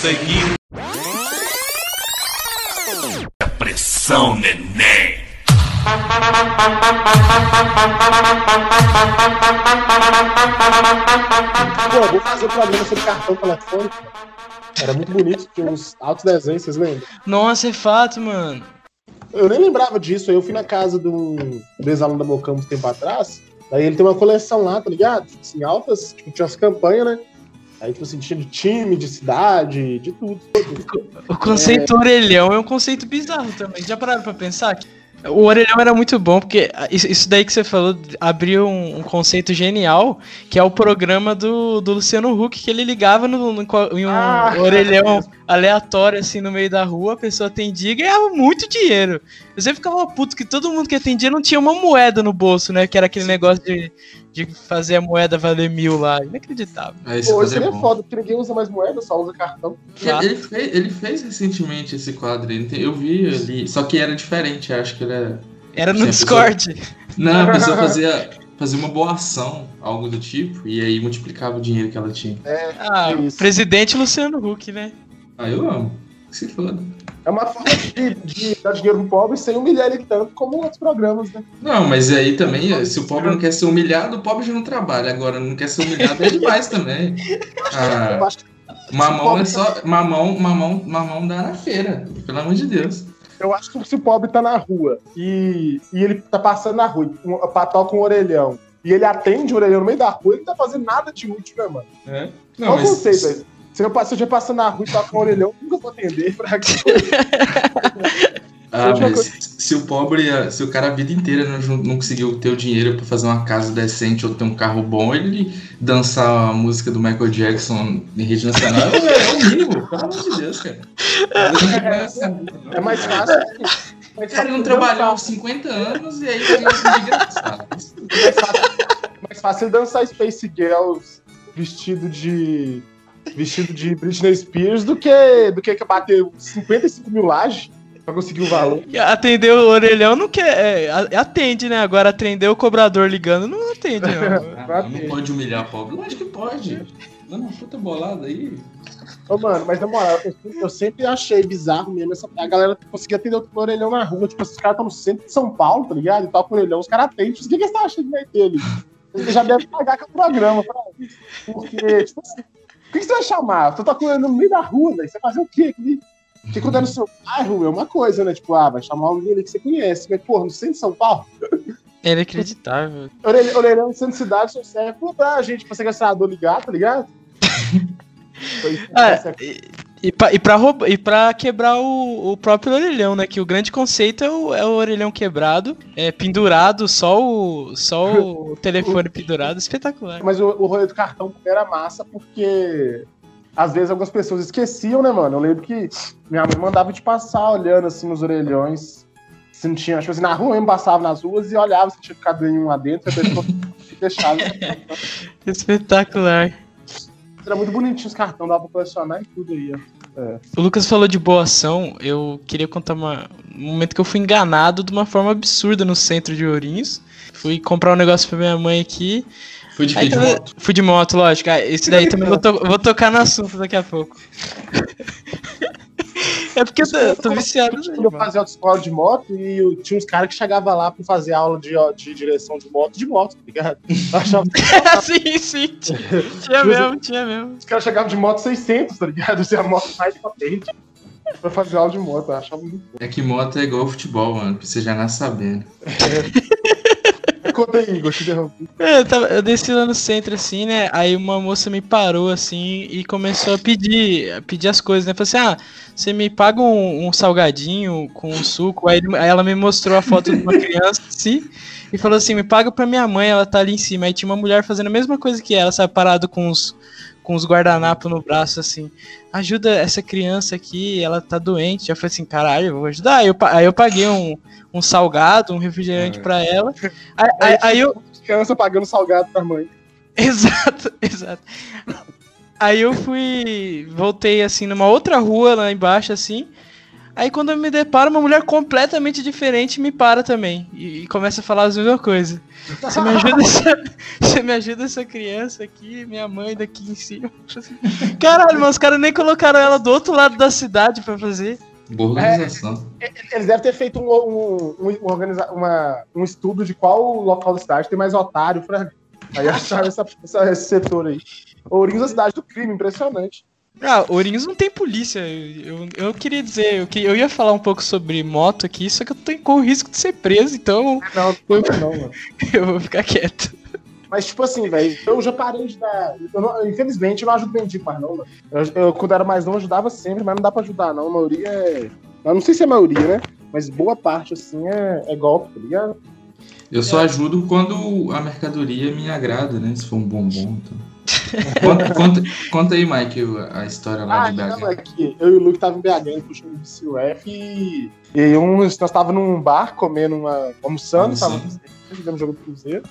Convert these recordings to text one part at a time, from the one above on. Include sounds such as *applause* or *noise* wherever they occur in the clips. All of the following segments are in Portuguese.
seguir. Pressão, neném. Pô, vou fazer um programa sobre cartão telefônico. Era muito bonito, tinha uns altos desenhos, vocês lembram? Nossa, é fato, mano. Eu nem lembrava disso, aí eu fui na casa de um ex-aluno da Mocampo um tempo atrás, daí ele tem uma coleção lá, tá ligado? Tipo Assim, altas, tipo, tinha as campanhas, né? Aí, tipo assim, tinha de time, de cidade, de tudo. O conceito orelhão é um conceito bizarro também. Já pararam pra pensar? O orelhão era muito bom, porque isso isso daí que você falou abriu um, um conceito genial, que é o programa do, do Luciano Huck, que ele ligava no, no- em um Ah, orelhão aleatório, assim, no meio da rua, a pessoa atendia e ganhava muito dinheiro. Eu sempre ficava puto que todo mundo que atendia não tinha uma moeda no bolso, né? Que era aquele negócio de, de fazer a moeda valer mil lá. Inacreditável. É, Pô, isso é aí é bom. foda, porque ninguém usa mais moeda, só usa cartão. Ele, ele fez, ele fez recentemente esse quadro. tem- Eu vi ali. Só que era diferente, acho que ele é. Era no Sim, a pessoa- Discord. Não, a pessoa *laughs* fazia, fazia uma boa ação, algo do tipo, e aí multiplicava o dinheiro que ela tinha. Ah, Isso. presidente Luciano Huck, né? Ah, eu amo. Que se foda. É uma forma de, de dar dinheiro pro pobre sem humilhar ele tanto como outros programas, né? Não, mas aí também, se o pobre não quer ser humilhado, o pobre já não trabalha. Agora, não quer ser humilhado é demais *laughs* também. Ah, mamão é só. Mamão, mamão, mamão dá na feira. Pelo amor de Deus. eu acho que se o pobre tá na rua e, e ele tá passando na rua, um patol com um orelhão, e ele atende o orelhão no meio da rua, ele não tá fazendo nada de útil, né, mano? Não, Qual mas. conceito, velho? Se eu, se eu passando na rua e tocar com o orelhão, eu nunca vou atender pra quê? *laughs* Ah, mas se o pobre, se o cara a vida inteira não, não conseguiu ter o dinheiro pra fazer uma casa decente ou ter um carro bom, ele dançar a música do Michael Jackson em rede nacional é, é o mínimo, pelo amor de Deus, cara. É mais fácil. O cara não trabalhou 50 anos e aí ganhou de graça. mais fácil, mais fácil ele dançar Space Girls vestido de. Vestido de Britney Spears do que, do que bater 55 mil lajes pra conseguir o valor. Atender o orelhão não quer. é, atende, né? Agora atender o cobrador ligando não atende, não. *laughs* Ah, não pode humilhar pobre? Lógico que pode. Dando uma puta bolada aí. Ô, mano, mas na moral, eu, eu sempre achei bizarro mesmo essa, a galera conseguir atender o orelhão na rua. Tipo, esses caras estão no centro de São Paulo, tá ligado? E toca o orelhão, os caras atendem. O que, que eles estão achando que vai ter ali? Já devem pagar com o programa pra. Porque, tipo assim, o que, que você vai chamar? Tu tá ele no meio da rua, velho. Você vai fazer o quê? aqui? Porque quando é no seu bairro, é uma coisa, né? Tipo, ah, vai chamar alguém ali que você conhece. Mas, porra, no centro de São Paulo, É inacreditável. *laughs* orelhão, centro de cidade só serve pra gente, pra sequestrador ligar, tá ligado? *laughs* Foi- Ah, e, e, pra, e, pra rouba- e pra quebrar o, o próprio orelhão, né? Que o grande conceito é o, é o orelhão quebrado, é pendurado, só o, só o *laughs* telefone pendurado, espetacular. Mas o, o rolê do cartão era massa porque às vezes algumas pessoas esqueciam, né, mano? Eu lembro que minha mãe mandava te passar olhando assim nos orelhões. Se não tinha, tipo assim, na rua eu passava nas ruas e olhava se tinha ficado nenhum lá dentro, pessoa deixava. *laughs* Espetacular. Era muito bonitinho os cartões, dava pra colecionar e tudo aí, ó. O Lucas falou de boa ação, eu queria contar uma, um momento que eu fui enganado de uma forma absurda no centro de Ourinhos. Fui comprar um negócio pra minha mãe aqui. Foi de? Aí De tava- moto? Fui de moto, lógico. Ah, esse daí também vou, to- vou tocar no assunto daqui a pouco. É porque eu tô, viciado. Quando eu fazia autoescola de moto e eu- tinha uns caras que chegavam lá pra fazer aula de, de direção de moto, de moto, tá ligado? Eu achava *laughs* sim, sim. *laughs* Tinha, tinha mesmo, tinha mesmo. Os caras chegavam de moto 600, tá ligado? Assim, a moto mais potente pra fazer aula de moto. Eu achava muito bom. É que moto é igual futebol, mano. Pra você já nasce sabendo. *laughs* Conta aí, Igor, te. É, Eu, tava- eu desci lá no centro, assim, né? Aí uma moça me parou, assim, e começou a pedir, a pedir as coisas, né? Falei assim, ah, você me paga um, um salgadinho com um suco? Aí, aí ela me mostrou a foto de uma criança, assim, e falou assim, me paga pra minha mãe, ela tá ali em cima. Aí tinha uma mulher fazendo a mesma coisa que ela, sabe? Parado com os, com os guardanapos no braço, assim. Ajuda essa criança aqui, ela tá doente. Eu falei assim, caralho, eu vou ajudar. Aí eu, aí eu paguei um, um salgado, um refrigerante pra ela. *laughs* Aí, aí- aí eu, Criança pagando salgado pra mãe. *laughs* Exato, exato. Aí eu fui. Voltei assim numa outra rua lá embaixo, assim. Aí quando eu me deparo, uma mulher completamente diferente me para também. E, e começa a falar as mesmas coisas. Você me ajuda essa, *laughs* você me ajuda essa criança aqui, minha mãe daqui em cima. *laughs* Caralho, mas os caras nem colocaram ela do outro lado da cidade pra fazer. Boa organização. Eles devem ter feito um, um, um, organiza- uma- um estudo de qual local da cidade tem mais otário pra. Aí acharam essa, essa- esse setor aí. Ourinhos é a cidade do crime, impressionante. Ah, Ourinhos não tem polícia. Eu, eu queria dizer, eu, que- eu ia falar um pouco sobre moto aqui, só que eu tô com o risco de ser preso, então Não, não foi não, mano. *laughs* eu vou ficar quieto. Mas, tipo assim, velho, eu já parei de dar. eu não- infelizmente, eu não ajudo mendigo mais, não, mano. Eu, eu, quando era mais novo, eu ajudava sempre, mas não dá pra ajudar, não. A maioria é. Eu não sei se é a maioria, né? Mas boa parte, assim, é, é golpe, tá ligado? Eu só ajudo quando a mercadoria me agrada, né? Se for um bombom, então. Conta, conta, conta aí, Mike, a história lá Ah, de não, BH. é que eu e o Luke tava em BH, no show do CUF e, e um, nós tava num bar comendo uma. almoçando, tava vendo jogo do Cruzeiro.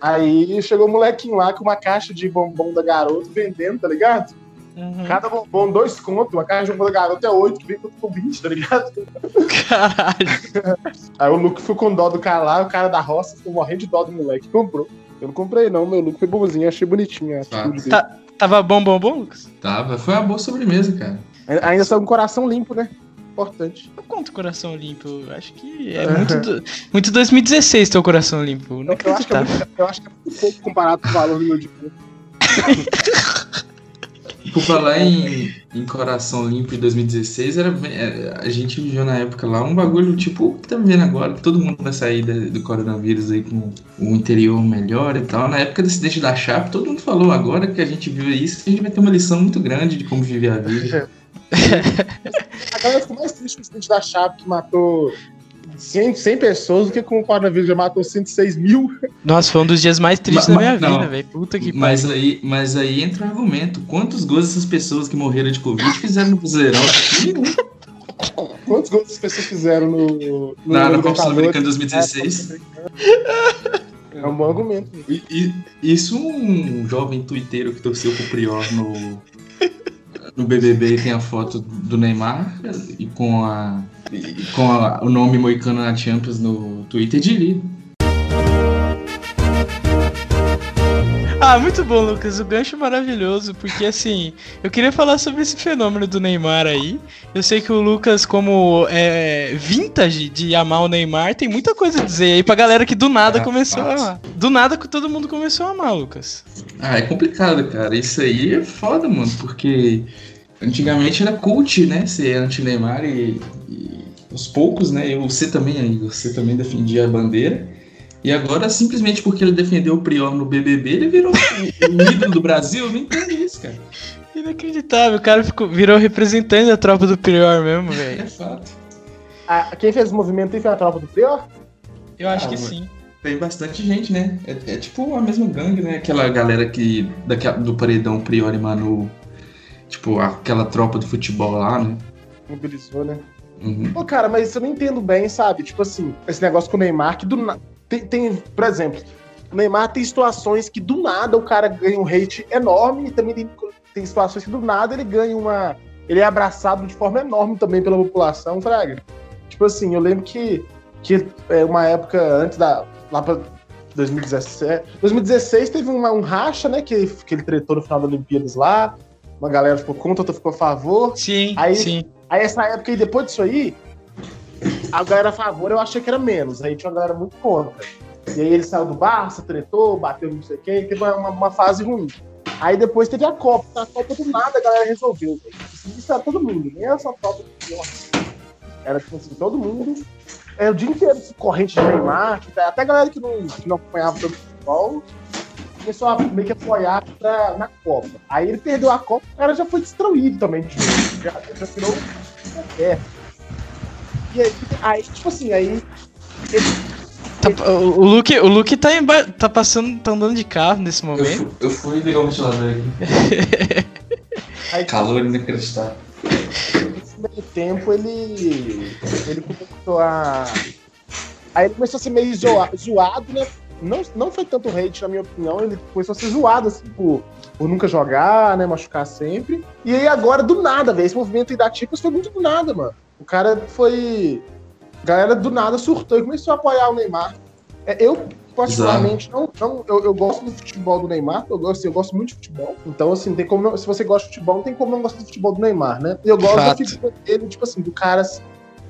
Aí chegou um molequinho lá com uma caixa de bombom da garoto vendendo, tá ligado? Uhum. Cada bombom, dois contos, uma caixa de bombom da garoto é oito, que vem com 20, tá ligado? Caralho. Aí o Luke foi com dó do cara lá, o cara da roça ficou morrendo de dó do moleque, comprou. Eu não comprei não, meu Luke foi bonzinho, achei bonitinho dele. Tá. Tava bom, bom, bom, Lucas? Tava, foi uma boa sobremesa, cara. Ainda saiu com o coração limpo, né? Importante. Eu conto coração limpo. Acho que é muito, do- muito 2016 teu coração limpo. Não Eu, eu acho que é acreditava. muito, eu acho que é muito pouco comparado com o valor do meu dinheiro. *laughs* Por falar em, em Coração Limpo em 2016, era, é, a gente viveu na época lá um bagulho tipo o que tá vivendo agora, que todo mundo vai sair da- do coronavírus aí com o interior melhor e tal. Na época desse deixo da chapa, todo mundo falou agora que a gente viu isso, a gente vai ter uma lição muito grande de como viver a vida. A galera ficou mais triste com o acidente da Chape que matou 100, 100 pessoas do que com o coronavírus já matou 106 mil. Nossa, foi um dos dias mais tristes Ma- da minha vida, velho. Puta que Mas aí, mas aí entra o argumento: quantos gols essas pessoas que morreram de Covid fizeram no Brasileirão? Quantos gols as pessoas fizeram no. no Na, na Copa? Sul-Americana 2016. É um bom argumento. E- e- isso um jovem tuiteiro que torceu pro Prior no, no BBB e tem a foto do Neymar e com, a, e com a- o nome moicano na Champions no Twitter diria. Ah, muito bom, Lucas. O gancho maravilhoso, porque assim, eu queria falar sobre esse fenômeno do Neymar aí. Eu sei que o Lucas, como é vintage de amar o Neymar, tem muita coisa a dizer aí pra galera que do nada É, começou a amar. Do nada que todo mundo começou a amar, Lucas. Ah, é complicado, cara. Isso aí é foda, mano, porque antigamente era cult, né? Ser anti-Neymar e, e aos poucos, né? Eu, você também aí, você também defendia a bandeira. E agora, simplesmente porque ele defendeu o Prior no BBB, ele virou o ídolo do Brasil. Eu não entendo isso, cara. Inacreditável, o cara ficou, virou representante da tropa do Prior mesmo, É velho. fato. Ah, quem fez o movimento aí foi a tropa do Prior? Eu acho Ah, que mano. sim. Tem bastante gente, né? É, é tipo a mesma gangue, né? Aquela galera que. Daquela, do Paredão Prior e Manu. Tipo, aquela tropa do futebol lá, né? Mobilizou, né? Uhum. Pô, cara, mas eu não entendo bem, sabe? Tipo assim, esse negócio com o Neymar, que do nada. Tem, tem, por exemplo, o Neymar tem situações que do nada o cara ganha um hate enorme e também tem, tem situações que do nada ele ganha uma. Ele é abraçado de forma enorme também pela população, Fraga. Tipo assim, eu lembro que, que é, uma época antes da. lá pra 2017. 2016 teve uma- um racha, né? Que, que ele tretou no final das Olimpíadas lá. Uma galera ficou contra, outra ficou a favor. Sim, Aí- sim. Aí essa época aí, depois disso aí, a galera a favor eu achei que era menos. Aí tinha uma galera muito contra. E aí ele saiu do Barça, tretou, bateu não sei quem, teve uma, uma- fase ruim. Aí depois teve a Copa. A Copa do nada a galera resolveu. Isso era todo mundo, nem era só Copa. Era tipo assim, todo mundo. É o dia inteiro corrente de Neymar, tá- até a galera que não, que não acompanhava tanto futebol começou a meio que apoiar pra, na Copa. Aí ele perdeu a Copa, o cara já foi destruído também de. Já, já virou é. E aí, aí, tipo assim, aí. Tá- o, o Luke, o Luke tá, emba- tá passando, tá andando de carro nesse Eu momento. fui, eu fui ligar o ventilador aqui. *laughs* aí Calor inacreditável. nesse meio tempo ele. Ele começou a. Aí ele começou a ser meio zoa- zoado, né? Não, não foi tanto hate, na minha opinião, ele começou a ser zoado, assim, por, por nunca jogar, né? Machucar sempre. E aí agora, do nada, velho, esse movimento aí da Champions foi muito do nada, mano. O cara foi. A galera do nada surtou e começou a apoiar o Neymar. É, eu, particularmente, não, não eu, eu gosto do futebol do Neymar, eu gosto, eu gosto muito de futebol. Então, assim, tem como não- se você gosta de futebol, não tem como não gostar do futebol do Neymar, né? Eu gosto da Fato. figura dele, tipo assim, do cara.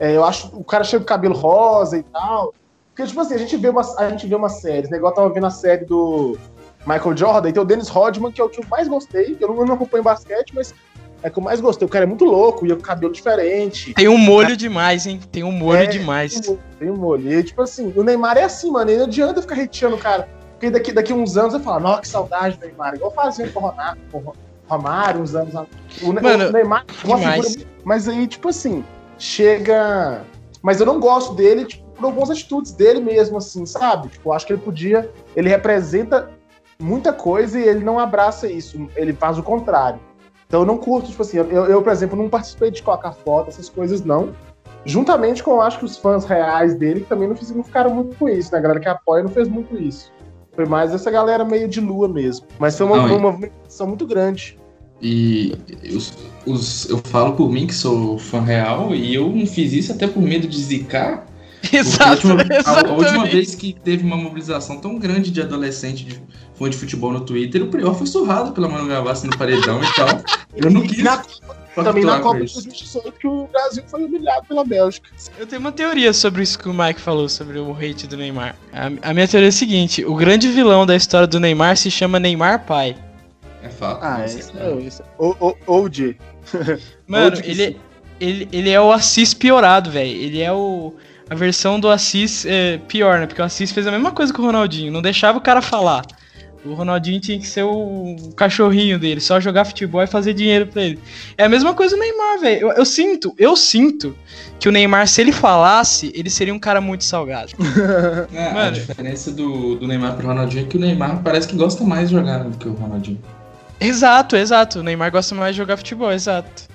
é, eu acho o cara cheio de cabelo rosa e tal. Porque, tipo assim, a gente vê uma, a gente vê uma série? Igual eu tava vendo a série do Michael Jordan, e tem o Dennis Rodman, que é o que eu mais gostei. Eu não, eu não acompanho basquete, mas é que eu mais gostei. O cara é muito louco, e com cabelo diferente. Tem um molho demais, hein? Tem um molho É, demais. Tem um- Tem um molho. E, tipo assim, o Neymar é assim, mano. E não adianta ficar hateando o cara. Porque daqui, daqui uns anos eu falo, nossa, que saudade do Neymar. Igual fazia com o Ronaldo, com o Romário, uns anos. O, Mano, o Neymar é demais. figura. muito- Mas aí, tipo assim, chega. Mas eu não gosto dele, tipo, por algumas atitudes dele mesmo, assim, sabe? Tipo, eu acho que ele podia. Ele representa muita coisa e ele não abraça isso. Ele faz o contrário. Então eu não curto, tipo assim, eu, eu, por exemplo, não participei de colocar foto, essas coisas não. Juntamente com, eu acho que os fãs reais dele que também não, fiz- não ficaram muito com isso, né? A galera que apoia não fez muito isso. Foi mais essa galera meio de lua mesmo. Mas foi uma, Não, uma movimentação muito grande. E os, os- eu falo por mim que sou fã real e eu não fiz isso até por medo de zicar. Porque *laughs* a Exato, última, a- a última vez que teve uma mobilização tão grande de adolescente de fã de futebol no Twitter, o Prior foi surrado pela Manu Gavassi no paredão e tal. *laughs* Eu não quis na- também na Copa de isso. 2018 que o Brasil foi humilhado pela Bélgica. Eu tenho uma teoria sobre isso que o Mike falou, sobre o hate do Neymar. A, a minha teoria é a seguinte: o grande vilão da história do Neymar se chama Neymar Pai. É fato. Ah, esse cara. é esse. Ou, de. Mano, ele, ele, ele é o Assis piorado, velho. Ele é o. A versão do Assis é, pior, né? Porque o Assis fez a mesma coisa que o Ronaldinho. Não deixava o cara falar. O Ronaldinho tinha que ser o cachorrinho dele, só jogar futebol e fazer dinheiro pra ele. É a mesma coisa o Neymar, velho. Eu, eu sinto, eu sinto que o Neymar, se ele falasse, ele seria um cara muito salgado. *laughs* É, a diferença do, do Neymar pro Ronaldinho é que o Neymar parece que gosta mais de jogar do que o Ronaldinho. Exato, exato. O Neymar gosta mais de jogar futebol, exato.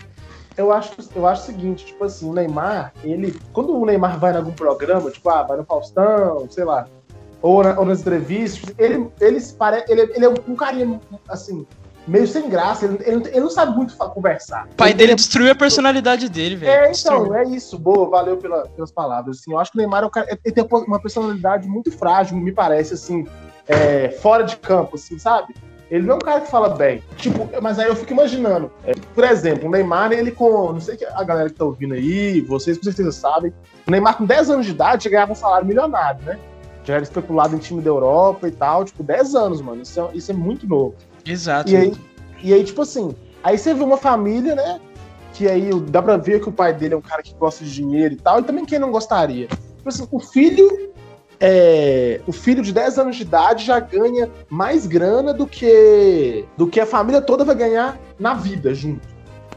Eu acho, eu acho o seguinte, tipo assim, o Neymar, ele. Quando o Neymar vai em algum programa, tipo, ah, vai no Faustão, sei lá, ou, na- ou nas entrevistas, ele, ele, se pare, ele, ele é um carinha, assim, meio sem graça, ele, ele, não- ele não sabe muito conversar. O pai Ele- dele destruiu a personalidade dele, velho. É, Destruiu. então, é isso. Boa, valeu pela- pelas palavras. Assim, eu acho que o Neymar é um cara, ele tem uma personalidade muito frágil, me parece, assim, é, fora de campo, assim, sabe? Ele não é um cara que fala bem. Tipo, mas aí eu fico imaginando. é, por exemplo, o Neymar, ele com. Não sei que a galera que tá ouvindo aí, vocês com certeza sabem. O Neymar, com 10 anos de idade, já ganhava um salário milionário, né? Já era especulado em time da Europa e tal. Tipo, 10 anos, mano. Isso é, isso é muito novo. Exato. E aí, e aí, tipo assim, aí você vê uma família, né? Que aí dá pra ver que o pai dele é um cara que gosta de dinheiro e tal, e também quem não gostaria. Tipo assim, o filho. É, o filho de 10 anos de idade já ganha mais grana do que do que a família toda vai ganhar na vida junto,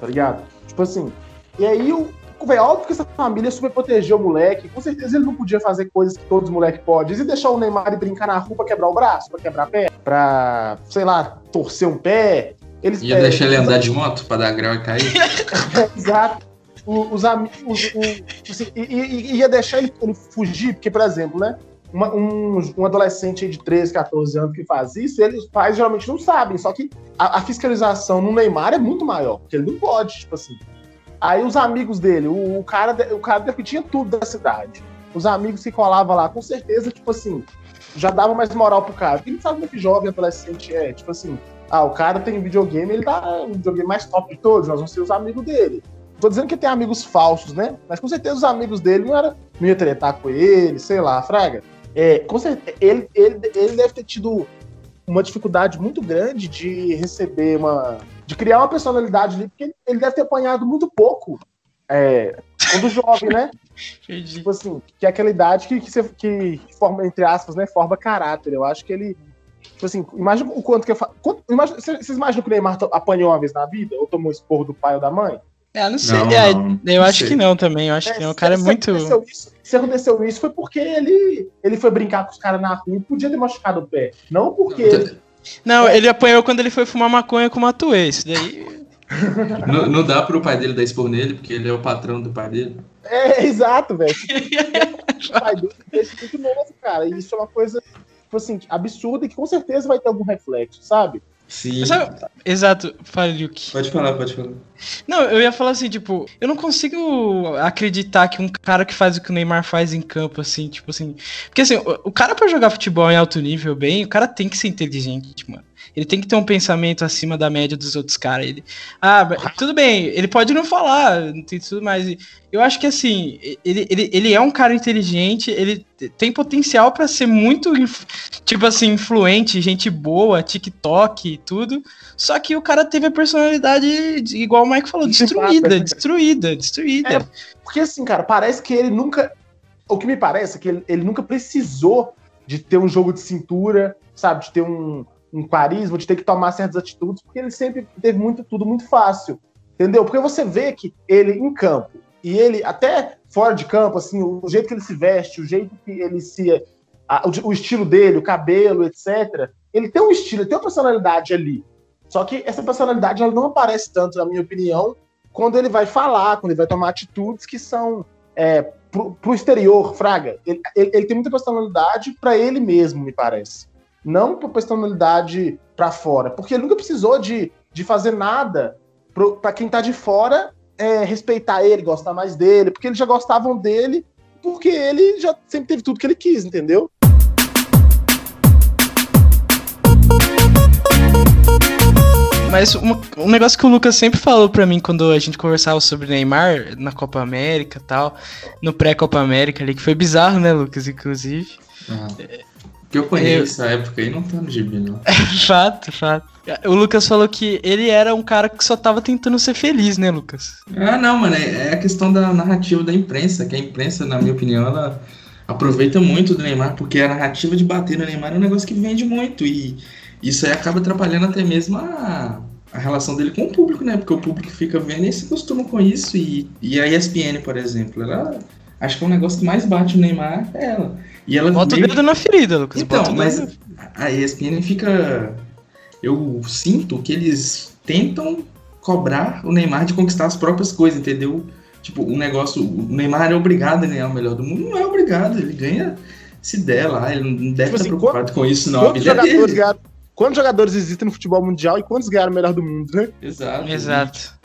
tá ligado? Tipo assim, e aí o Véi, óbvio que essa família super protegeu o moleque. Com certeza ele não podia fazer coisas que todos os moleques podem. E deixar o Neymar ir brincar na rua pra quebrar o braço, pra quebrar a pé, pra, sei lá, torcer um pé. Eles, Ia é, deixar ele andar de moto pra dar grau e cair? *laughs* Exato. O- Os amigos. assim, e- e- e ia deixar ele, ele fugir, porque, por exemplo, né? Uma- um, um adolescente de 13, 14 anos que faz isso, eles, os pais geralmente não sabem. Só que a, a fiscalização no Neymar é muito maior, porque ele não pode, tipo assim. Aí os amigos dele, o, o cara, o cara que tinha tudo da cidade. Os amigos que colavam lá, com certeza, tipo assim, já dava mais moral pro cara. Porque ele sabe como que jovem adolescente é, tipo assim, ah, o cara tem videogame, ele dá um videogame mais top de todos, nós vamos ser os amigos dele. Tô dizendo que tem amigos falsos, né? Mas com certeza os amigos dele não, era, não ia tretar com ele, sei lá, Fraga. É, com certeza, ele, ele, ele deve ter tido uma dificuldade muito grande de receber uma. de criar uma personalidade ali, porque ele, deve ter apanhado muito pouco é, quando jovem, né? *laughs* Entendi. Tipo assim, que é aquela idade que, que, você- que forma, entre aspas, né, forma caráter. Eu acho que ele. Tipo assim, imagina o quanto que eu faço. Imagina, vocês imaginam que o Neymar apanhou uma vez na vida? Ou tomou esporro do pai ou da mãe? É, não sei. Não, é, não, eu não acho sei. que não também. Eu acho que não. O cara é muito. Isso, se aconteceu isso foi porque ele, ele foi brincar com os caras na rua e podia ter machucado o pé. Não porque. ele- Não, ele apanhou quando ele foi fumar maconha com o Matuê. Isso daí. *laughs* Não, não dá pro pai dele dar expor nele, porque ele é o patrão do pai dele. É, exato, velho. o pai dele deixa muito novo, cara. E isso é uma coisa, tipo assim, absurda e que com certeza vai ter algum reflexo, sabe? Sim. Sabe- Exato, fale, Luke. Pode falar, pode falar. Não, eu ia falar assim, tipo, eu não consigo acreditar que um cara que faz o que o Neymar faz em campo, assim, tipo assim. Porque assim, o, o cara pra jogar futebol em alto nível bem, o cara tem que ser inteligente, mano. Ele tem que ter um pensamento acima da média dos outros caras. Ele, ah, tudo bem, ele pode não falar, não tem tudo mais. Eu acho que assim, ele, ele, ele é um cara inteligente, ele tem potencial pra ser muito, tipo assim, influente, gente boa, TikTok e tudo. Só que o cara teve a personalidade, de- igual o Mike falou, destruída, é. destruída, destruída. Porque assim, cara, parece que ele nunca. O que me parece é que ele, ele nunca precisou de ter um jogo de cintura, sabe? De ter um, um carisma, de ter que tomar certas atitudes, porque ele sempre teve muito, tudo muito fácil. Entendeu? Porque você vê que ele em campo, e ele até fora de campo, assim, o, o jeito que ele se veste, o jeito que ele se. a- o, o estilo dele, o cabelo, etc. Ele tem um estilo, ele tem uma personalidade ali. Só que essa personalidade ela não aparece tanto, na minha opinião, quando ele vai falar, quando ele vai tomar atitudes que são é, pro, pro exterior, Fraga. Ele, ele- ele tem muita personalidade para ele mesmo, me parece. Não por personalidade para fora. Porque ele nunca precisou de, de fazer nada para quem tá de fora é, respeitar ele, gostar mais dele, porque eles já gostavam dele, porque ele já sempre teve tudo que ele quis, entendeu? Mas uma- um negócio que o Lucas sempre falou pra mim quando a gente conversava sobre Neymar na Copa América e tal, no pré-Copa América ali, que foi bizarro, né, Lucas, inclusive. Ah. Que eu conheço Eu- essa época aí não tá no gibi, não. *laughs* fato, fato. O Lucas falou que ele era um cara que só tava tentando ser feliz, né, Lucas? Ah, não, mano, é é a questão da narrativa da imprensa, que a imprensa, na minha opinião, ela aproveita muito do Neymar, porque a narrativa de bater no Neymar é um negócio que vende muito, e isso aí acaba atrapalhando até mesmo a, a relação dele com o público, né? Porque o público fica vendo e se acostuma com isso, e, e a ESPN, por exemplo, ela acho que é o negócio que mais bate no Neymar é ela. E ela Bota o meio- dedo na ferida, Lucas. então, o mas na- a ESPN fica. Eu sinto que eles tentam cobrar o Neymar de conquistar as próprias coisas, entendeu? Tipo, o negócio. O Neymar é obrigado a ganhar o melhor do mundo. Não é obrigado, ele ganha se der lá. Ele não deve Tipo estar assim, preocupado com isso, não. Quantos é jogadores, ganharam, quantos jogadores existem no futebol mundial e quantos ganharam o melhor do mundo, né? Exato. Exato.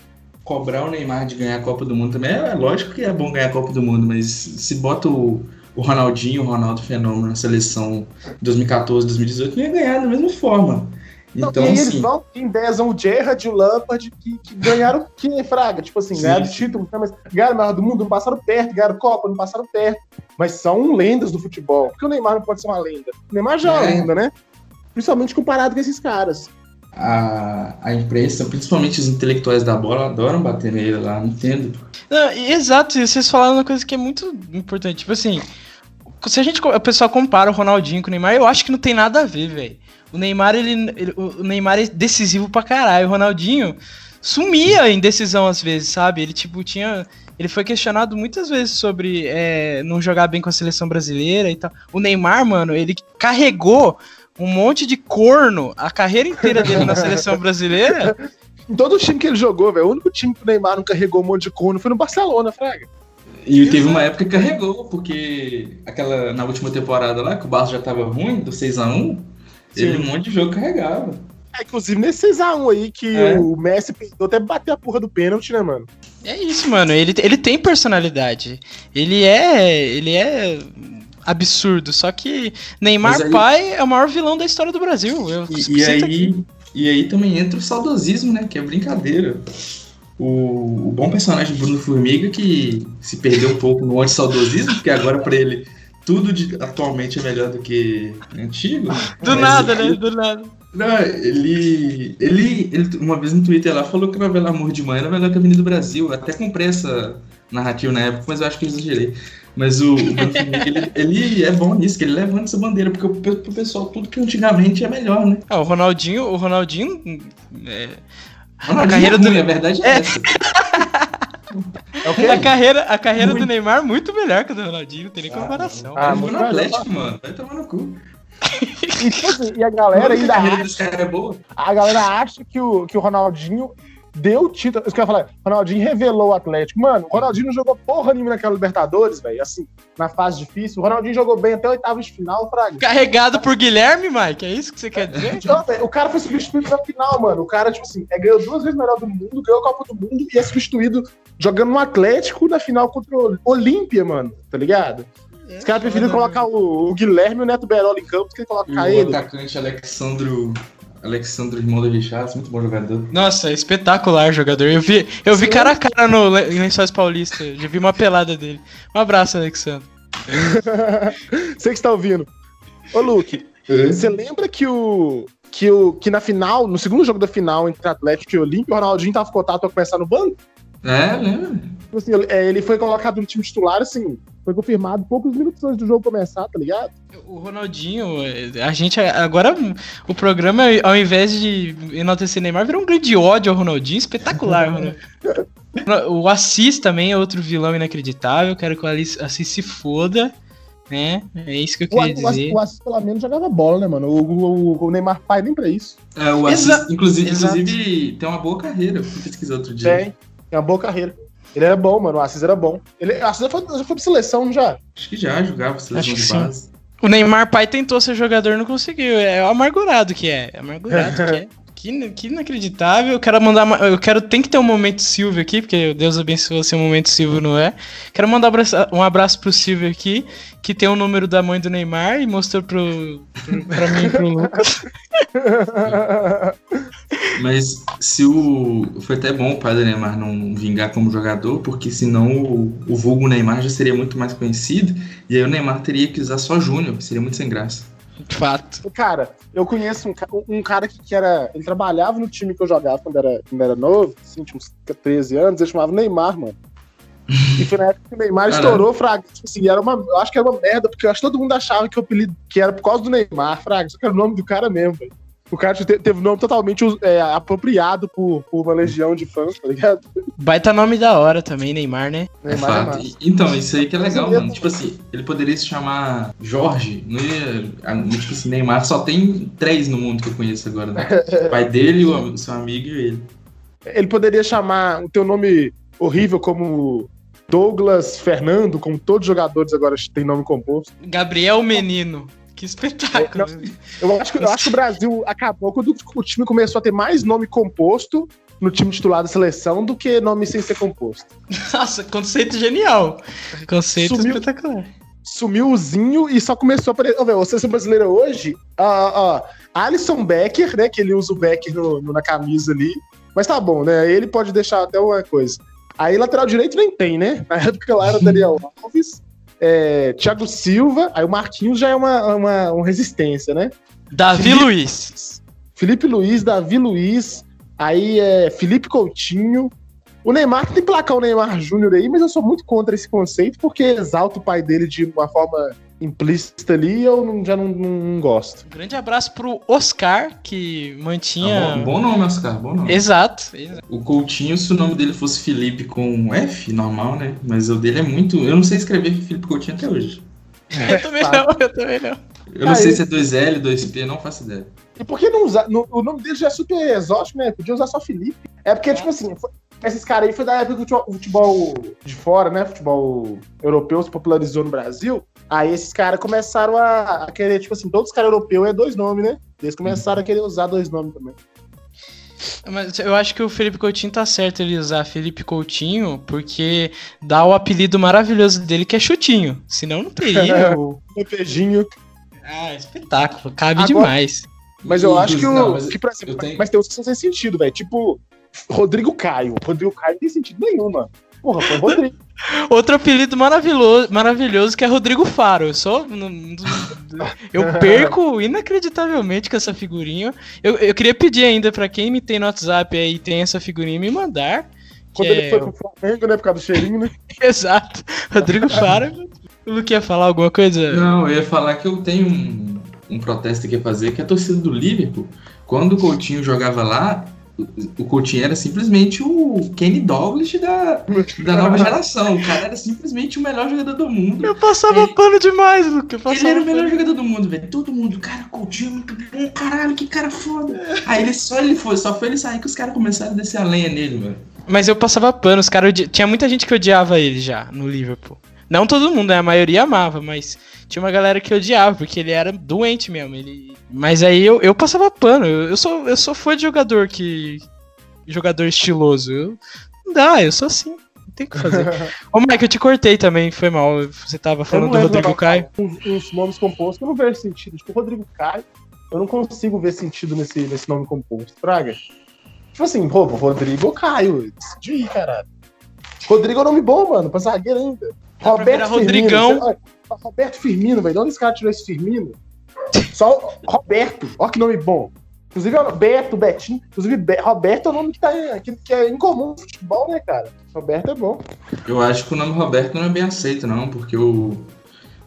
Cobrar o Neymar de ganhar a Copa do Mundo também é lógico que é bom ganhar a Copa do Mundo, mas se bota o, o Ronaldinho, o Ronaldo Fenômeno na seleção 2014, 2018, não ia ganhar da mesma forma. Então, e aí eles assim. vão e embezam o Gerrard e o Lampard, que, que ganharam que Fraga? Tipo assim, Sim, ganharam sim. título, mas ganharam o melhor do mundo, não passaram perto, ganharam Copa, não passaram perto. Mas são lendas do futebol. Por que o Neymar não pode ser uma lenda? O Neymar já é uma É. lenda, né? Principalmente comparado com esses caras. A, a imprensa, principalmente os intelectuais da bola, adoram bater nele lá, não entendo. Não, exato, e vocês falaram uma coisa que é muito importante. Tipo assim, se a gente, o pessoal compara o Ronaldinho com o Neymar, eu acho que não tem nada a ver, velho. O Neymar, ele, ele- o Neymar é decisivo pra caralho. O Ronaldinho sumia em decisão às vezes, sabe? Ele, tipo, tinha. Ele foi questionado muitas vezes sobre é, não jogar bem com a seleção brasileira e tal. O Neymar, mano, ele carregou um monte de corno a carreira inteira dele na seleção brasileira. Em todo o time que ele jogou, velho, o único time que o Neymar não carregou um monte de corno foi no Barcelona, Fraga. E teve uma época que carregou, porque aquela na última temporada lá, que o Barça já tava ruim, do 6x1, teve um monte de jogo carregava. É, inclusive nesse 6x1 aí que É. o Messi tentou até bater a porra do pênalti, né, mano? É isso, mano. Ele, ele tem personalidade. Ele é. Ele é absurdo. Só que Neymar aí- pai é o maior vilão da história do Brasil. Eu E, e aqui. aí, e aí também entra o saudosismo, né? Que é brincadeira. O, o bom personagem Bruno Formiga, que se perdeu um pouco no anti-saudosismo, porque agora pra ele tudo de- atualmente é melhor do que antigo. Do nada, ele- né? Do nada. Não, ele, ele, ele uma vez no Twitter lá falou que novela Amor de Mãe era melhor que a Avenida Brasil. Eu até comprei essa narrativa na época, mas eu acho que eu exagerei. Mas o, o Formiga, ele, ele é bom nisso, que ele levanta essa bandeira, porque pro, pro pessoal tudo que antigamente é melhor, né? Ah, o Ronaldinho, o Ronaldinho. é, Ronaldinho carreira é do- ruim, a verdade é, É. essa. *laughs* É o quê? a carreira, a carreira do. Neymar é muito melhor que a do Ronaldinho, não tem nem Ah, comparação. Ah, Ah, muito no melhor. Atlético, mano. Vai tomar no cu. E, tipo assim, e a Era galera a ainda carreira acha, desse cara é boa. a galera acha que o, que o Ronaldinho deu título. Os caras falaram, Ronaldinho revelou o Atlético. Mano, o Ronaldinho não jogou porra nenhuma naquela Libertadores, velho. Assim, na fase difícil. O Ronaldinho jogou bem até oitavas de final, Fraga. Carregado por Guilherme, Mike? É isso que você quer dizer? Não, véio, o cara foi substituído na final, mano. O cara, tipo assim, é, ganhou duas vezes melhor do mundo, ganhou a Copa do Mundo e é substituído jogando no Atlético na final contra o Olímpia, mano. Tá ligado? Os caras preferiram colocar o, o Guilherme e o Neto Berola em campo do que E colocar o ele. atacante Alexandro. Alexandro, irmão do Richard, muito bom jogador. Nossa, é espetacular jogador. Eu vi, eu vi cara a cara no Lençóis Paulista. Já vi uma pelada dele. Um abraço, Alexandre. *laughs* Você que está ouvindo. Ô, Luke, você lembra que o. Que, o, que na final, no segundo jogo da final entre Atlético e Olímpia, o Ronaldinho tava cotado pra começar no banco? É, lembra? Tipo assim, é, ele foi colocado no time titular, assim, foi confirmado poucos minutos antes do jogo começar, tá ligado? O Ronaldinho, eh, a gente agora o programa, ao invés de enaltecer Neymar, virou um grande ódio ao Ronaldinho, espetacular, *laughs* Ronaldinho. O Assis também é outro vilão inacreditável, quero que o Assis Assis se foda, né? É isso que eu O, queria o, dizer. o Assis, pelo menos, jogava bola, né, mano? O, o, o Neymar pai nem pra isso. É, o Assis, Exa- inclusive, inclusive, tem uma boa carreira. Eu fui pesquisar outro dia. Tem. Tem uma boa carreira. Ele era bom, mano. O Assis era bom. Ele, o Assis já foi, já foi pra seleção, não já? Acho que já jogava seleção Acho que de sim. base. O Neymar pai tentou ser jogador, não conseguiu. É o amargurado que é. É amargurado que é. *laughs* Que, que inacreditável. Eu quero mandar. Eu quero. Tem que ter um momento Silvio aqui, porque Deus abençoe se o momento Silvio não é. Quero mandar um abraço, um pro Silvio aqui, que tem o número da mãe do Neymar e mostrou pro, pro, pra mim e pro Lucas. *laughs* Mas se o. Foi até bom o pai do Neymar não vingar como jogador, porque senão o, o vulgo Neymar já seria muito mais conhecido. E aí o Neymar teria que usar só Júnior, seria muito sem graça. De *laughs* fato. Cara, eu conheço um, um cara que, que era. Ele trabalhava no time que eu jogava quando era, quando era novo, assim, tinha uns 13 anos, ele chamava Neymar, mano. E foi na época que o Neymar Caralho. estourou, Fraga. Tipo assim, era uma, eu acho que era uma merda, porque eu acho que todo mundo achava que o apelido que era por causa do Neymar, Fraga. Só que era o nome do cara mesmo, velho. O cara te- teve o nome totalmente é, apropriado por, por uma legião de fãs, tá ligado? Baita nome da hora também, Neymar, né? É Neymar fato. E- então, isso aí que é legal, mano. Tipo assim, ele poderia se chamar Jorge. Não ia. ah, Tipo assim, Neymar só tem três no mundo que eu conheço agora, né? O *laughs* pai dele, o seu amigo e ele. Ele poderia chamar o teu nome horrível como Douglas Fernando, como todos os jogadores agora têm nome composto. Gabriel Menino. Que espetáculo. Eu acho, que, eu acho que o Brasil acabou quando o time começou a ter mais nome composto no time titular da seleção do que nome sem ser composto. Nossa, conceito genial. Conceito Sumiu. espetacular. Sumiu o Zinho e só começou a aparecer. Velho, a seleção brasileira hoje, a, a Alisson Becker, né? Que ele usa o Becker no- no- na camisa ali. Mas tá bom, né? Ele pode deixar até uma coisa. Aí lateral direito nem tem, né? Na época lá era o Daniel *laughs* Alves, é, Thiago Silva, aí o Marquinhos já é uma, uma, uma resistência, né? Davi Felipe- Luiz. Felipe Luiz, Davi Luiz, aí é Felipe Coutinho. O Neymar tem que placar o Neymar Júnior aí, mas eu sou muito contra esse conceito porque exalta o pai dele de uma forma implícita ali e eu não- já não, não- gosto. Um grande abraço pro Oscar, que mantinha. Ah, bom, bom nome, Oscar, bom nome. Exato. exato. O Coutinho, se o nome dele fosse Felipe com F, normal, né? Mas o dele é muito. Eu não sei escrever Felipe Coutinho até hoje. *laughs* Eu também não, eu também não. Eu não Ah, sei se é 2L, 2P, não faço ideia. E por que não usar? no- o nome dele já é super exótico, né? Podia usar só Felipe. É porque, tipo assim, foi- esses caras aí foi da época que o futebol- o de fora, né? Futebol europeu se popularizou no Brasil. Aí esses caras começaram a, a querer, tipo assim, todos os caras europeus é dois nomes, né? Eles começaram a querer usar dois nomes também. Mas eu acho que o Felipe Coutinho tá certo ele usar Felipe Coutinho, porque dá o apelido maravilhoso dele que é chutinho. Senão não teria *laughs* o. Um beijinho. Ah, espetáculo. Cabe Agora- demais. Mas eu acho que o. Não, mas que, exemplo, tenho- Mas tem uns que são sem sentido, velho. Tipo, Rodrigo Caio. Rodrigo Caio não tem sentido nenhum, mano. Porra, foi Rodrigo. *laughs* Outro apelido maravilhoso, maravilhoso que é Rodrigo Faro. Eu sou. Eu *laughs* perco inacreditavelmente com essa figurinha. Eu, eu queria pedir ainda pra quem me tem no WhatsApp aí e tem essa figurinha me mandar. Quando que ele é- foi pro Flamengo, né? Por causa do cheirinho, né? *laughs* Exato. Rodrigo Faro. O Luke ia falar alguma coisa? Não, eu ia falar que eu tenho um, um protesto aqui a fazer, que é a torcida do Liverpool. Quando o Coutinho jogava lá, o Coutinho era simplesmente o Kenny Douglas da, da nova *laughs* geração. O cara era simplesmente o melhor jogador do mundo. Eu passava Ele- pano demais, Luca. Ele era o melhor pano. jogador do mundo, velho. Todo mundo, cara, Coutinho é muito bom, caralho, que cara foda. Aí ele só ele foi, só foi ele sair que os caras começaram a descer a lenha nele, mano. Mas eu passava pano, os caras Tinha muita gente que odiava ele já no Liverpool. Não todo mundo, né? A maioria amava, mas tinha uma galera que odiava, porque ele era doente mesmo. Ele... Mas aí eu, eu passava pano. Eu, eu sou, eu sou fã de jogador que. Jogador estiloso. Eu, não dá, eu sou assim. Não tem o que fazer. *laughs* Ô, Mike, eu te cortei também, foi mal. Você tava falando do Rodrigo Caio. Uns, uns nomes compostos que eu não vejo sentido. Tipo, o Rodrigo Caio, eu não consigo ver sentido nesse, nesse nome composto. Praga. Tipo assim, pô, Rodrigo Caio. Decidi caralho. Rodrigo é um nome bom, mano, pra zagueiro ainda. Virar Rodrigão. Firmino. Roberto Firmino, velho. De onde esse cara tirou esse Firmino? Só Roberto. Ó que nome bom. Inclusive, ó, Beto, Betinho. Inclusive, Be- Roberto é um nome que, tá, que, que é incomum no futebol, né, cara? Roberto é bom. Eu acho que o nome Roberto não é bem aceito, não, porque o,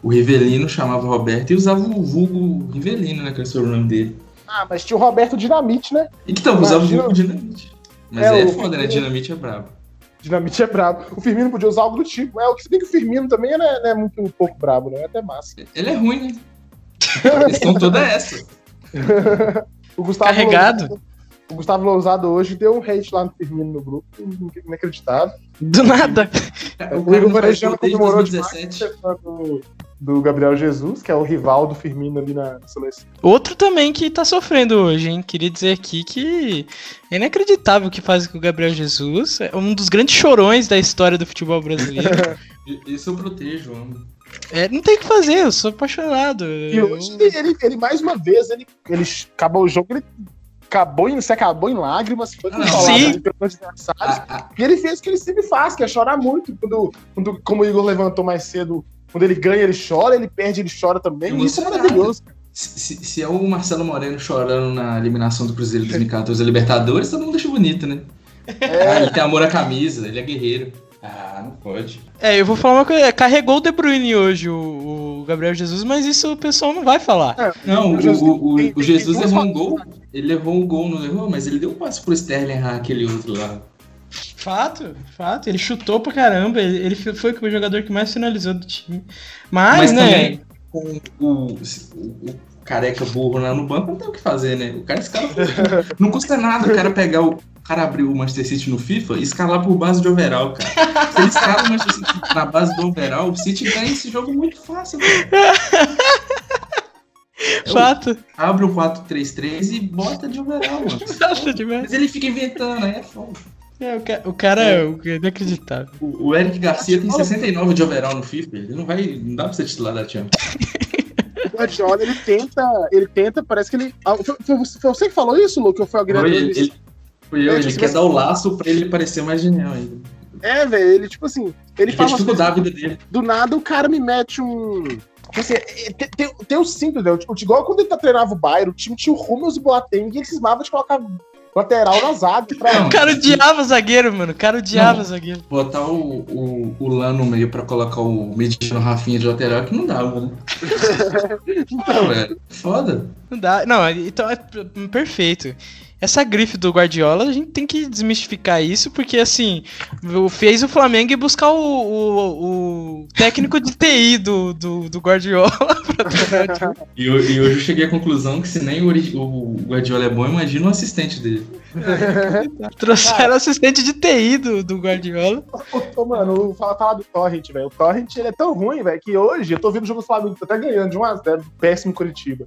o Rivelino chamava Roberto e usava o vulgo Rivelino, né? Que era o sobrenome dele. Ah, mas tinha o Roberto Dinamite, né? Então, usava o Imagina- vulgo Dinamite. Mas É, é, o- foda, né? Dinamite é brabo. Dinamite é brabo. O Firmino podia usar algo do tipo. É, o que se bem que o Firmino também né, não é muito um pouco brabo, né? É até massa. Ele é ruim, né? *laughs* Eles são toda essa. *laughs* O Gustavo Carregado. Lousado, o Gustavo Lousado hoje deu um hate lá no Firmino no grupo. Inacreditável. Do nada. O O Igor desde comemorou demais 2017. ser fã do, Gabriel Jesus, que é o rival do Firmino ali na seleção. Outro também que tá sofrendo hoje, hein? Queria dizer aqui que é inacreditável o que faz com o Gabriel Jesus. É um dos grandes chorões da história do futebol brasileiro. *laughs* Isso eu protejo, amo. É, não tem o que fazer, eu sou apaixonado. E Eu- hoje ele, ele, ele, mais uma vez, ele, ele acabou o jogo, ele acabou em, se acabou em lágrimas, foi Ah, ali pelos adversários. Ah, ah, E ele fez o que ele sempre faz, que é chorar muito. Quando, quando, como o Igor levantou mais cedo, quando ele ganha, ele chora, ele perde, ele chora também. E isso é maravilhoso. se, se- se é o Marcelo Moreno chorando na eliminação do Cruzeiro 2014 da Libertadores, todo mundo acha bonito, né? Ah, ele tem amor à camisa, ele é guerreiro. Ah, não pode. É, eu vou falar uma coisa. Carregou o De Bruyne hoje, o, o Gabriel Jesus, mas isso o pessoal não vai falar. É, Não, o, Jesus- o- o- o Jesus errou um gol. Ele errou um gol, não errou, mas ele deu um passe pro Sterling errar aquele outro lá. Fato, fato. Ele chutou pra caramba. Ele, ele foi o jogador que mais finalizou do time. Mas, Mas né? também, com o, o- o careca burro lá no banco, não tem o que fazer, né? O cara escala. *laughs* Não custa nada o cara pegar o. O cara abrir o Manchester City no FIFA e escalar por base de overall, cara. Se ele escala o Manchester City na base do overall, o City ganha esse jogo muito fácil, cara. *laughs* Fato. Abre o 4-3-3 e bota de overall, mano. *laughs* Demais. Mas ele fica inventando, aí é foda. É, o, ca- o cara é o- inacreditável. O, o Eric Garcia tem 69 de overall no FIFA, ele não vai. Não dá pra ser titular da Champions. *laughs* O Guardiola, ele tenta, ele tenta, parece que ele. Ah, Foi, foi você- foi você que falou isso, Luke? Ou foi alguém Foi, da ele, ele, foi eu, É, ele tipo, quer se dar o laço pra ele parecer mais genial ainda. É, velho, ele, tipo assim, ele Ele quer fala dificultar a vida dele. do nada o cara me mete um. Tipo assim, é, tem, tem, tem o simples, né? Igual quando ele tá treinava o Bayern, o time tinha o Rummels e o Boateng e ele cismava de colocar lateral na zaga. Pra... O cara odiava zagueiro, mano. O cara odiava Não. zagueiro. Botar o, o, o Lan no meio pra colocar o Mediano Rafinha de lateral é que não dava, né? Então, velho, foda. Não dá. Não, então é perfeito. Essa grife do Guardiola, a gente tem que desmistificar isso, porque assim, o- fez o Flamengo ir buscar o, o, o técnico de TI do, do, do Guardiola *laughs* o. E, eu- e hoje eu cheguei à conclusão que se nem o, o Guardiola é bom, imagina *laughs* o assistente dele. Trouxeram assistente de TI do, do Guardiola. Ô, mano, fala, fala do Torrent, velho. O Torrent ele é tão ruim, velho, que hoje eu tô vendo o jogo do Flamengo, tá até ganhando de 1x0, péssimo Curitiba.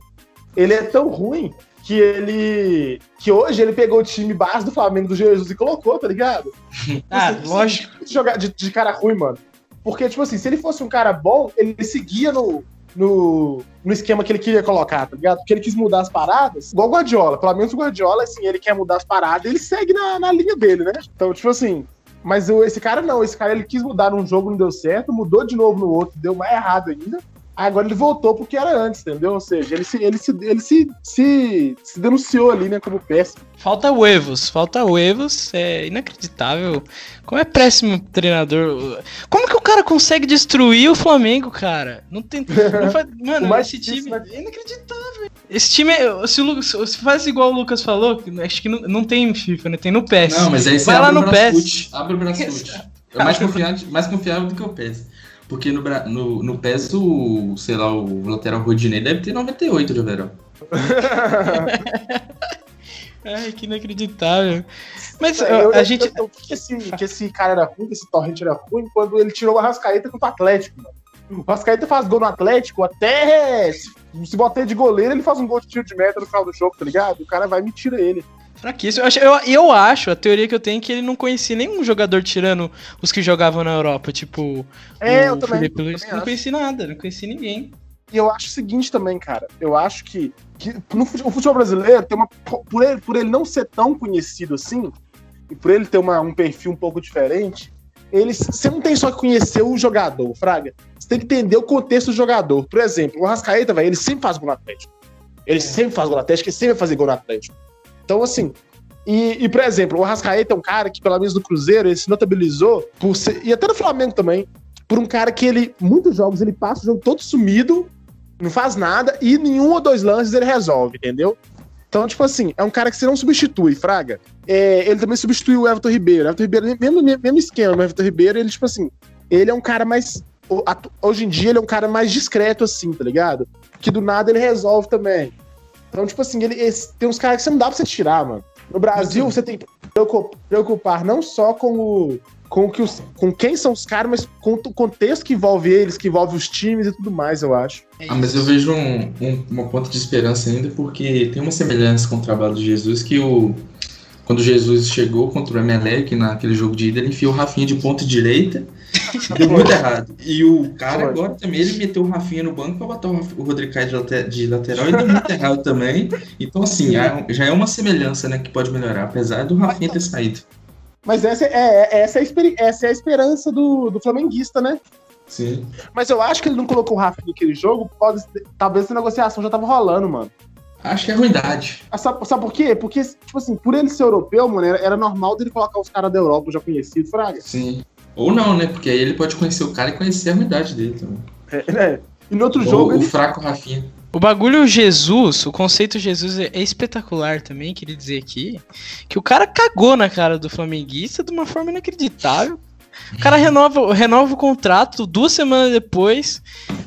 Ele é tão ruim que ele. que hoje ele pegou o time base do Flamengo do Jesus e colocou, tá ligado? *laughs* Ah, Assim, lógico. de jogar de, de cara ruim, mano. Porque, tipo assim, se ele fosse um cara bom, ele seguia no, no, no esquema que ele queria colocar, tá ligado? Porque ele quis mudar as paradas, igual o Guardiola. Pelo menos o Guardiola, assim, ele quer mudar as paradas, ele segue na, na linha dele, né? Então, tipo assim. Mas esse cara não, esse cara ele quis mudar num jogo, não deu certo, mudou de novo no outro, deu mais errado ainda. Agora ele voltou porque era antes, entendeu? Ou seja, ele se, ele se, ele se, se, se denunciou ali, né, como péssimo. Falta huevos, falta huevos, é inacreditável. Como é péssimo treinador. Como que o cara consegue destruir o Flamengo, cara? Não tem. Não faz- *laughs* mano, esse difícil, time né? é inacreditável. Esse time, é- se, o Lucas, se faz igual o Lucas falou, acho que não, não tem FIFA, né? Tem no PES. Não, mas aí você Vai lá abre no o PES. Abre o Brasfoot. *laughs* É mais confiável, mais confiável do que o PES. Porque no, no, no PES, o, sei lá, o lateral Rodinei deve ter 98 de overall. *laughs* Ai, que inacreditável. Mas eu, a eu- gente. eu, que esse, que esse cara era ruim, que esse Torrent era ruim, quando ele tirou o Arrascaeta contra o Atlético, mano. O Arrascaeta faz gol no Atlético, até se, se botar de goleiro, ele faz um gol de tiro de meta no final do jogo, tá ligado? O cara vai e me tira ele. Fraquíssimo. Eu acho, eu, eu acho, a teoria que eu tenho é que ele não conhecia nenhum jogador tirando os que jogavam na Europa. Tipo, É, o eu também. Felipe eu Luiz. também Não conheci nada, não conheci ninguém. E eu acho o seguinte também, cara. Eu acho que, que no fute- o futebol brasileiro tem uma. Por ele, por ele não ser tão conhecido assim, e por ele ter uma- um perfil um pouco diferente, eles, você não tem só que conhecer o jogador, Fraga. Você tem que entender o contexto do jogador. Por exemplo, o Rascaeta, velho, ele sempre faz gol no Atlético. Ele sempre faz gol no Atlético, ele sempre vai fazer gol no Atlético. Então, assim. E, e, por exemplo, o Rascaeta é um cara que, pelo menos no Cruzeiro, ele se notabilizou por ser. E até no Flamengo também. Por um cara que ele. Muitos jogos ele passa o jogo todo sumido, não faz nada e em um ou dois lances ele resolve, entendeu? Então, tipo assim, é um cara que você não substitui, Fraga. É, ele também substituiu o Everton Ribeiro. O Everton Ribeiro, mesmo, mesmo esquema, o Everton Ribeiro, ele, tipo assim, ele é um cara mais. Hoje em dia, ele é um cara mais discreto, assim, tá ligado? Que do nada ele resolve também. Então, tipo assim, ele, esse- tem uns caras que você não dá pra você tirar, mano. No Brasil, você tem que preocu- preocupar não só com o. Com, que os, com quem são os caras, mas com o contexto que envolve eles, que envolve os times e tudo mais, eu acho. Ah, mas eu vejo um, um- uma ponta de esperança ainda, porque tem uma semelhança com o trabalho de Jesus, que o quando Jesus chegou contra o Emelec naquele jogo de ida, ele enfiou o Rafinha de ponta direita, deu *laughs* muito errado. E o cara Foi. agora também, ele meteu o Rafinha no banco pra botar o Rodrigo Caio de, late- de lateral e deu muito errado também. Então, assim, é- já é uma semelhança, né, que pode melhorar, apesar do Rafinha ter saído. Mas essa é, é- essa é, a, experi- essa é a esperança do, do flamenguista, né? Sim. Mas eu acho que ele não colocou o Rafinha naquele jogo, pode, talvez essa negociação já tava rolando, mano. Acho que é ruindade. Ah, Sabe, sabe por quê? Porque, tipo assim, por ele ser europeu, mano, era, era normal dele colocar os caras da Europa já conhecidos, Fraga. Sim. Ou não, né? Porque aí ele pode conhecer o cara e conhecer a ruindade dele também. É, é. E no outro Ou jogo, o ele, fraco Rafinha. O bagulho Jesus, o conceito Jesus é é espetacular também, queria dizer aqui, que o cara cagou na cara do flamenguista de uma forma inacreditável. O cara renova, renova o contrato, duas semanas depois,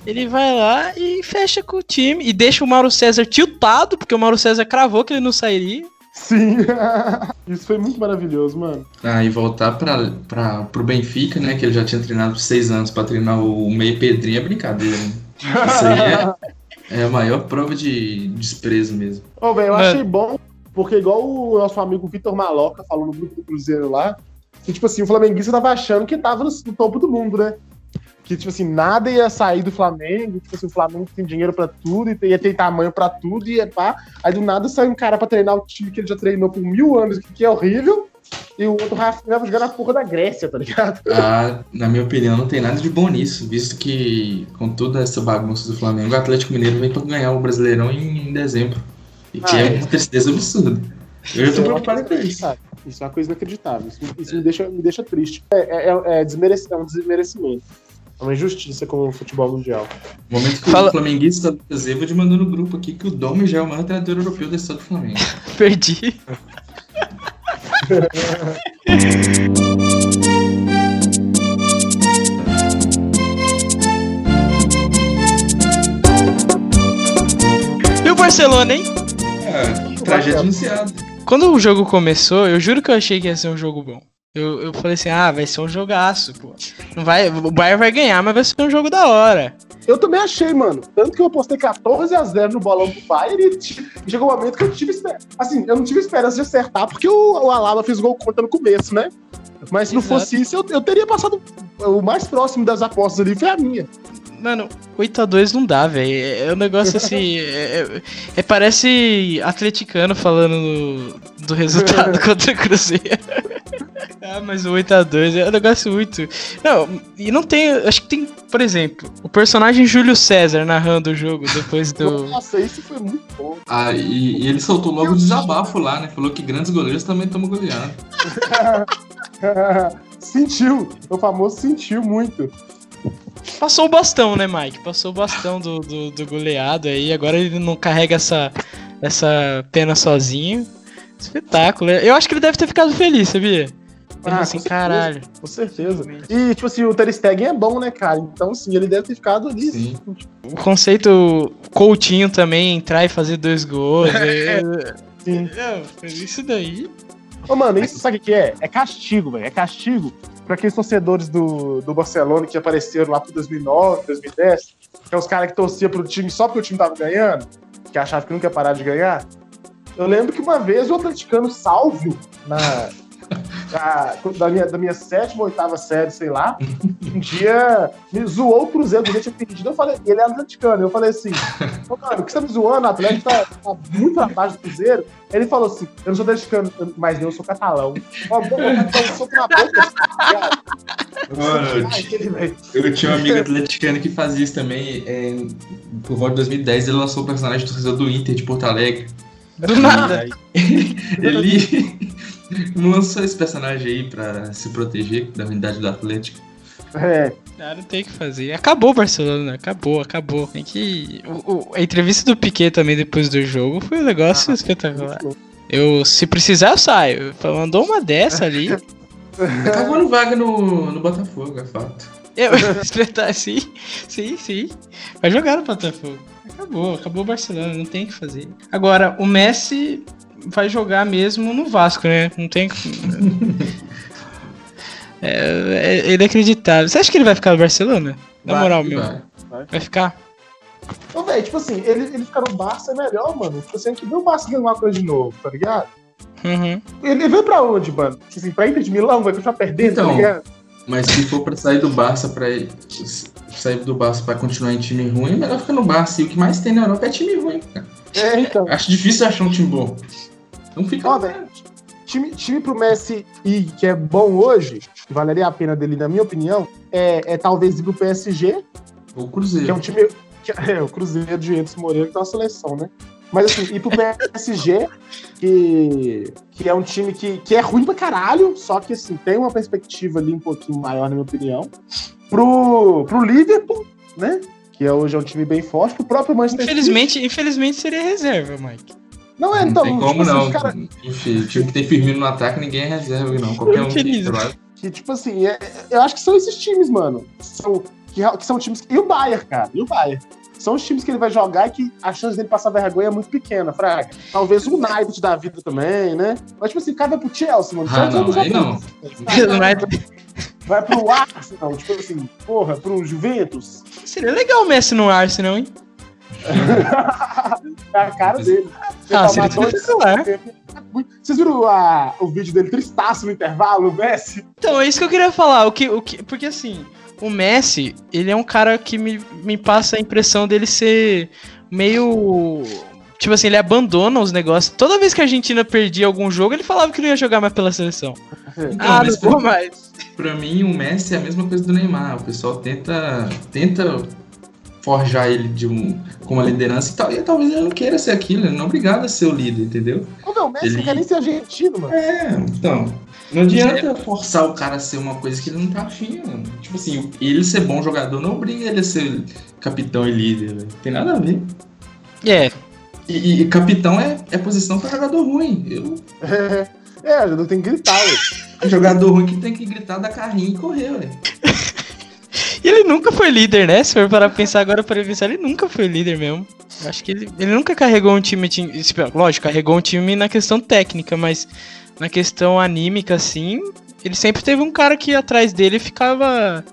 ele vai lá e fecha com o time e deixa o Mauro César tiltado, porque o Mauro César cravou que ele não sairia. sim. *laughs* Isso foi muito maravilhoso, mano. Ah, e voltar pra, pra, pro Benfica, né? Que ele já tinha treinado por seis anos pra treinar o meio Pedrinho é brincadeira, né? Isso aí é, *laughs* é a maior prova de desprezo mesmo. Ô, velho, eu Mano. achei bom, porque igual o nosso amigo Vitor Maloca falou no grupo do Cruzeiro lá, que, tipo assim, o flamenguista tava achando que tava no, no topo do mundo, né? Que, tipo assim, nada ia sair do Flamengo, tipo assim, o Flamengo tem dinheiro pra tudo, e tem- ia ter tamanho pra tudo, e pá. Aí do nada sai um cara pra treinar o time que ele já treinou por mil anos, que, é horrível, e o outro Rafinha vai jogar na porra da Grécia, tá ligado? Ah, na minha opinião, não tem nada de bom nisso, visto que com toda essa bagunça do Flamengo, o Atlético Mineiro vem pra ganhar o Brasileirão em, em dezembro. E que Ah, é é. uma tristeza absurda. Eu já tô preocupado com isso. inacreditável. Isso é uma coisa inacreditável. Isso, isso me, deixa, me deixa triste. É, é, é, desmerece- é um desmerecimento. É uma injustiça com o futebol mundial. No momento que Fala- o flamenguista Lucas Evald mandou no grupo aqui que o Domi já é o maior treinador europeu da história do Flamengo. *laughs* Perdi. E o Barcelona, hein? É, tragédia anunciada. Quando o jogo começou, eu juro que eu achei que ia ser um jogo bom. Eu, eu falei assim, ah, vai ser um jogaço, pô. Não vai, o Bayern vai ganhar, mas vai ser um jogo da hora. Eu também achei, mano. Tanto que eu apostei 14 a 0 no bolão do Bayern e chegou um momento que eu tive esperança. Assim, eu não tive esperança de acertar, porque o, o Alaba fez gol contra no começo, né? Mas se não Exato. fosse isso, eu, eu teria passado. O mais próximo das apostas ali foi a minha. Mano, 8x2 não dá, velho. É, é um negócio assim. *laughs* é, é- é- parece atleticano falando no- do resultado *laughs* contra o Cruzeiro. *laughs* ah, mas o 8x2 é um negócio muito. Não, e não tem. Acho que tem, por exemplo, o personagem Júlio César narrando o jogo depois do. Nossa, isso foi muito bom. Ah, e, e ele soltou logo o desabafo lá, né? Falou que grandes goleiros também tomam goleado. sentiu. O famoso sentiu muito. Passou o bastão, né, Mike? Passou o bastão do, do, do goleado aí. Agora ele não carrega essa, essa pena sozinho. Espetáculo. Eu acho que ele deve ter ficado feliz, sabia? Ele Ah, assim, com certeza. caralho. Com certeza. E, tipo assim, o Ter Stegen é bom, né, cara? Então, sim, ele deve ter ficado ali. Sim. O conceito Coutinho também, entrar e fazer dois gols. *laughs* é- Sim. É, isso daí. Ô, mano, isso sabe o que é? É castigo, velho. É castigo pra aqueles torcedores do, do Barcelona que apareceram lá pro 2009, 2010, que é os caras que torciam pro time só porque o time tava ganhando, que achavam que nunca ia parar de ganhar. Eu lembro que uma vez o atleticano Salvio, na, *laughs* na- da, minha, da minha sétima, oitava série, sei lá, um dia me zoou o Cruzeiro, porque tinha perdido. Eu falei, ele é atleticano. Eu falei assim, mano, por que você tá me zoando? O Atlético tá, tá muito abaixo do Cruzeiro. Ele falou assim: eu não sou atleticano, mas eu sou catalão. Ó, bom, eu um na boca. Mano, eu Ai, ti- aquele velho. Eu tinha um amigo atleticano que fazia isso também. é, por volta de 2010, ele lançou o personagem do Inter de Porto Alegre. Do nada. Ele não lançou esse personagem aí pra se proteger da unidade do Atlético. É, Ah, não tem o que fazer. Acabou o Barcelona, acabou, acabou. Tem que. o- o- a entrevista do Piquet também depois do jogo foi um negócio espetacular. Eu, se precisar, eu saio. Mandou uma dessa ali. *laughs* Acabou no vaga no, no Botafogo, é fato. Eu, *laughs* sim, sim, sim. Vai jogar no Botafogo. Acabou, acabou o Barcelona, não tem o que fazer. Agora, o Messi vai jogar mesmo no Vasco, né? Não tem. *laughs* É, é inacreditável. Você acha que ele vai ficar no Barcelona? Na Vai, moral, meu. vai. Vai ficar? Ô, velho, tipo assim, ele, ele ficar no Barça é melhor, mano. Tipo assim, que viu o Barça ganhar uma coisa de novo, tá ligado? Uhum. Ele veio pra onde, mano? Tipo assim, pra Inter de Milão, vai continuar perdendo, Então. tá ligado? Mas se for pra sair do Barça pra ir- sair do Barça pra continuar em time ruim, é melhor ficar no Barça. E o que mais tem na Europa é time ruim, cara. É, então. Acho difícil achar um time bom. Não fica. Ó, velho, time, time pro Messi ir, que é bom hoje, que valeria a pena dele, na minha opinião, é, é talvez ir pro PSG, O que é Cruzeiro. um time. que *laughs* é o Cruzeiro de Edson Moreira, que tá uma seleção, né? Mas assim, ir pro PSG, que, que é um time que, que é ruim pra caralho, só que assim, tem uma perspectiva ali um pouquinho maior, na minha opinião. Pro, pro Liverpool, né? Que é, hoje é um time bem forte, pro próprio Manchester City. Infelizmente, infelizmente seria reserva, Mike. Não é, Não então. tem tipo como assim, não. os cara- Enfim, o time que tem Firmino no ataque, ninguém é reserva, não. Qualquer um. Que. Que, tipo assim, é- eu acho que são esses times, mano. que São, que, que são times. E o Bayern, cara. E o Bayern. São os times que ele vai jogar e que a chance dele passar vergonha é muito pequena, Fraga. Talvez o United da vida também, né? Mas, tipo assim, cada pro Chelsea, mano. Ah, não, já aí tem- não. Vai pro Arsenal, tipo assim, porra, pro Juventus. Seria legal o Messi no Arsenal, hein? *laughs* É a cara dele. Você Ah, tomar seria dois- espetacular. Vocês viram a- o vídeo dele tristaço no intervalo, o Messi? Então, é isso que eu queria falar. O que, o que, porque assim, o Messi, ele é um cara que me, me passa a impressão dele ser meio. Tipo assim, ele abandona os negócios. Toda vez que a Argentina perdia algum jogo, ele falava que não ia jogar mais pela seleção. Então, ah, não vou mais. Pra mim, o Messi é a mesma coisa do Neymar. O pessoal tenta, tenta forjar ele de um, com uma liderança e tal. E talvez ele não queira ser aquilo, ele não é obrigado a ser o líder, entendeu? Ô, meu, o Messi Ele- não quer nem ser argentino, mano. É, então. Não adianta forçar o cara a ser uma coisa que ele não tá afim, mano. Tipo assim, ele ser bom jogador não obriga ele a ser capitão e líder, velho. Tem nada a ver. É, E, e capitão é, é posição pra jogador ruim. Eu, *laughs* É, é, eu tenho que gritar, é *laughs* jogador ruim que tem que gritar da carrinha e correr, velho. E ele nunca foi líder, né? Se for parar pra pensar agora para pensar, ele nunca foi líder mesmo. Eu acho que ele, ele nunca carregou um time, time. Lógico, carregou um time na questão técnica, mas na questão anímica, assim, ele sempre teve um cara que atrás dele ficava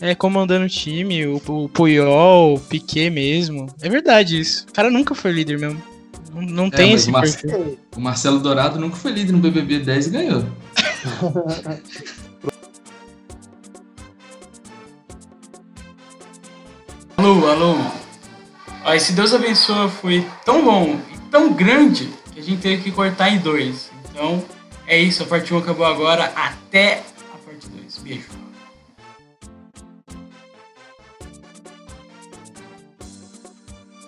é, comandando o time, o, o Puyol, o Piquet mesmo. É verdade isso. O cara nunca foi líder mesmo. Não, não tem mas esse o Mar- perfil. O Marcelo Dourado nunca foi líder no BBB 10 e ganhou. *laughs* Alô, alô. Ó, esse Deus abençoa foi tão bom e tão grande que a gente teve que cortar em dois. Então, é isso. A parte 1 acabou agora. Até